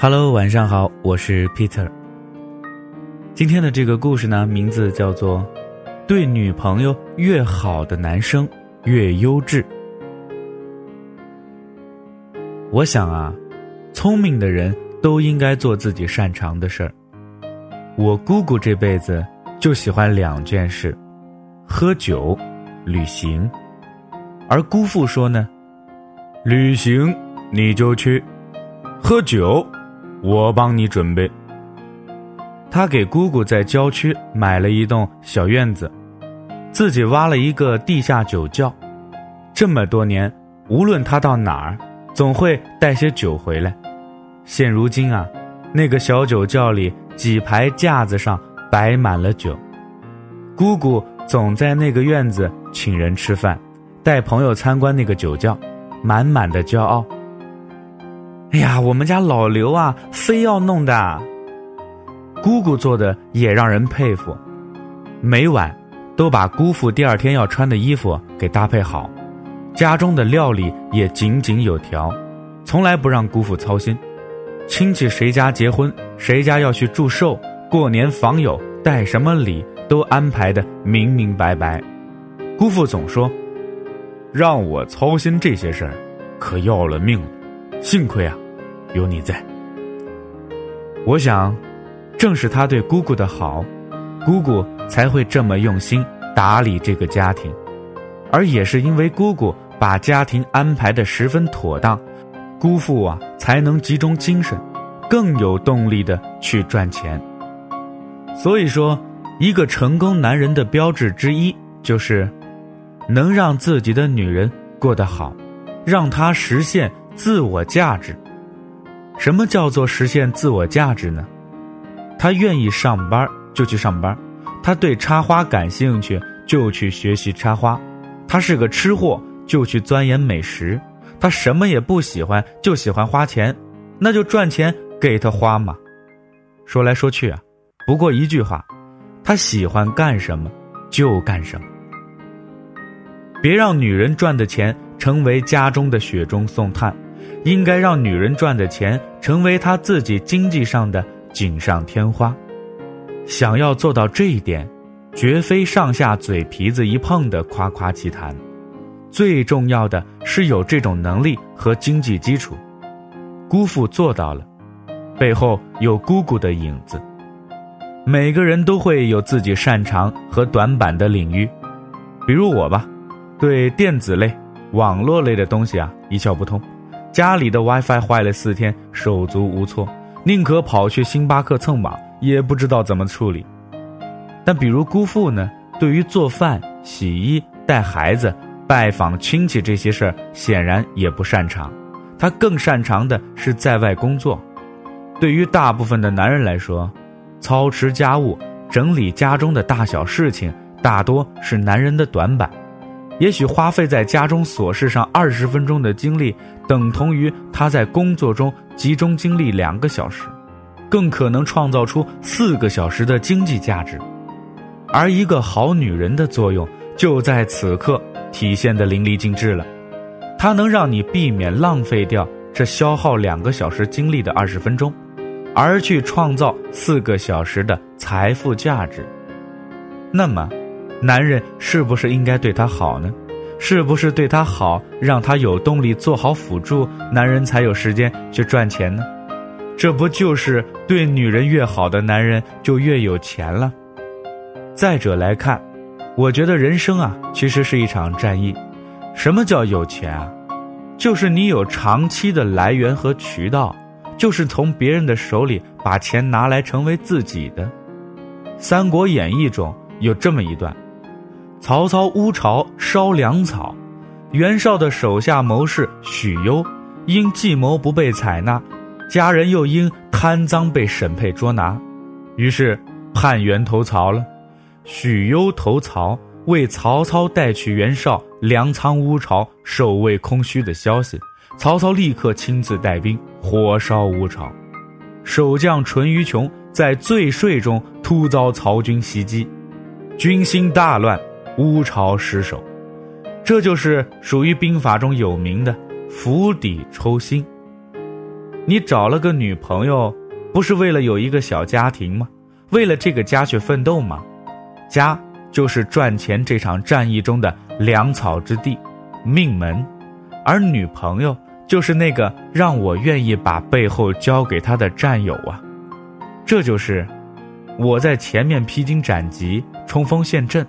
Hello，晚上好，我是 Peter。今天的这个故事呢，名字叫做《对女朋友越好的男生越优质》。我想啊，聪明的人都应该做自己擅长的事儿。我姑姑这辈子就喜欢两件事：喝酒、旅行。而姑父说呢，旅行你就去，喝酒。我帮你准备。他给姑姑在郊区买了一栋小院子，自己挖了一个地下酒窖。这么多年，无论他到哪儿，总会带些酒回来。现如今啊，那个小酒窖里几排架子上摆满了酒。姑姑总在那个院子请人吃饭，带朋友参观那个酒窖，满满的骄傲。哎呀，我们家老刘啊，非要弄的。姑姑做的也让人佩服，每晚都把姑父第二天要穿的衣服给搭配好，家中的料理也井井有条，从来不让姑父操心。亲戚谁家结婚，谁家要去祝寿，过年访友带什么礼，都安排的明明白白。姑父总说，让我操心这些事儿，可要了命了。幸亏啊，有你在。我想，正是他对姑姑的好，姑姑才会这么用心打理这个家庭，而也是因为姑姑把家庭安排的十分妥当，姑父啊才能集中精神，更有动力的去赚钱。所以说，一个成功男人的标志之一就是，能让自己的女人过得好，让她实现。自我价值，什么叫做实现自我价值呢？他愿意上班就去上班，他对插花感兴趣就去学习插花，他是个吃货就去钻研美食，他什么也不喜欢就喜欢花钱，那就赚钱给他花嘛。说来说去啊，不过一句话，他喜欢干什么就干什么。别让女人赚的钱成为家中的雪中送炭。应该让女人赚的钱成为她自己经济上的锦上添花。想要做到这一点，绝非上下嘴皮子一碰的夸夸其谈。最重要的是有这种能力和经济基础。姑父做到了，背后有姑姑的影子。每个人都会有自己擅长和短板的领域，比如我吧，对电子类、网络类的东西啊一窍不通。家里的 WiFi 坏了四天，手足无措，宁可跑去星巴克蹭网，也不知道怎么处理。但比如姑父呢，对于做饭、洗衣、带孩子、拜访亲戚这些事儿，显然也不擅长。他更擅长的是在外工作。对于大部分的男人来说，操持家务、整理家中的大小事情，大多是男人的短板。也许花费在家中琐事上二十分钟的精力，等同于他在工作中集中精力两个小时，更可能创造出四个小时的经济价值。而一个好女人的作用就在此刻体现的淋漓尽致了，她能让你避免浪费掉这消耗两个小时精力的二十分钟，而去创造四个小时的财富价值。那么。男人是不是应该对她好呢？是不是对她好，让她有动力做好辅助，男人才有时间去赚钱呢？这不就是对女人越好的男人就越有钱了？再者来看，我觉得人生啊，其实是一场战役。什么叫有钱啊？就是你有长期的来源和渠道，就是从别人的手里把钱拿来成为自己的。《三国演义》中有这么一段。曹操乌巢烧粮草，袁绍的手下谋士许攸因计谋不被采纳，家人又因贪赃被沈配捉拿，于是叛袁投曹了。许攸投曹，为曹操带去袁绍粮仓乌巢守卫空虚的消息，曹操立刻亲自带兵火烧乌巢，守将淳于琼在醉睡中突遭曹军袭击，军心大乱。乌巢失守，这就是属于兵法中有名的釜底抽薪。你找了个女朋友，不是为了有一个小家庭吗？为了这个家去奋斗吗？家就是赚钱这场战役中的粮草之地，命门，而女朋友就是那个让我愿意把背后交给他的战友啊。这就是我在前面披荆斩棘、冲锋陷阵，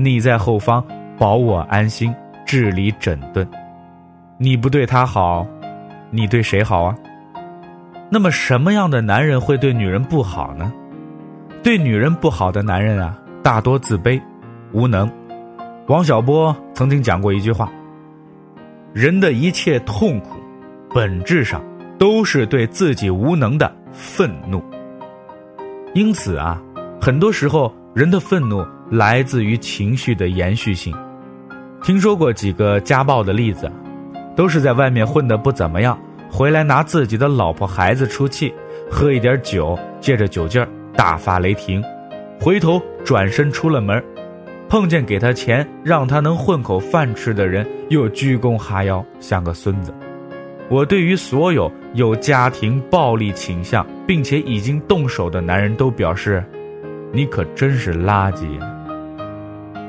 你在后方保我安心、治理整顿。你不对他好，你对谁好啊？那么什么样的男人会对女人不好呢？对女人不好的男人啊，大多自卑、无能。王小波曾经讲过一句话：“人的一切痛苦，本质上都是对自己无能的愤怒。”因此啊，很多时候人的愤怒来自于情绪的延续性。听说过几个家暴的例子，都是在外面混得不怎么样，回来拿自己的老婆孩子出气，喝一点酒，借着酒劲儿大发雷霆，回头转身出了门，碰见给他钱让他能混口饭吃的人，又鞠躬哈腰，像个孙子。我对于所有有家庭暴力倾向并且已经动手的男人都表示，你可真是垃圾。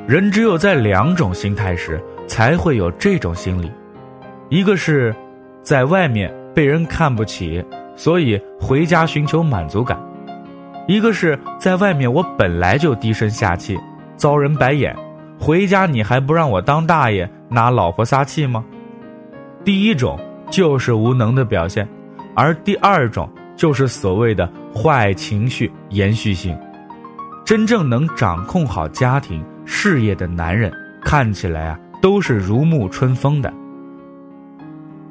人只有在两种心态时才会有这种心理，一个是，在外面被人看不起，所以回家寻求满足感；一个是在外面我本来就低声下气，遭人白眼，回家你还不让我当大爷，拿老婆撒气吗？第一种。就是无能的表现，而第二种就是所谓的坏情绪延续性。真正能掌控好家庭事业的男人，看起来啊都是如沐春风的。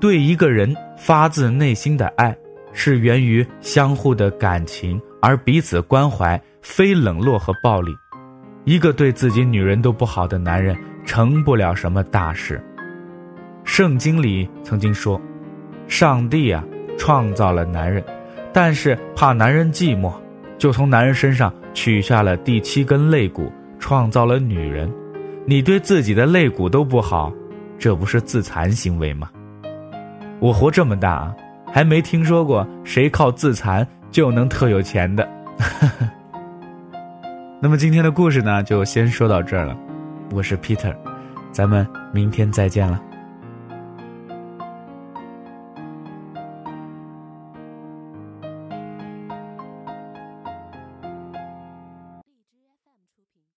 对一个人发自内心的爱，是源于相互的感情，而彼此关怀，非冷落和暴力。一个对自己女人都不好的男人，成不了什么大事。圣经里曾经说。上帝啊，创造了男人，但是怕男人寂寞，就从男人身上取下了第七根肋骨，创造了女人。你对自己的肋骨都不好，这不是自残行为吗？我活这么大，还没听说过谁靠自残就能特有钱的。那么今天的故事呢，就先说到这儿了。我是 Peter，咱们明天再见了。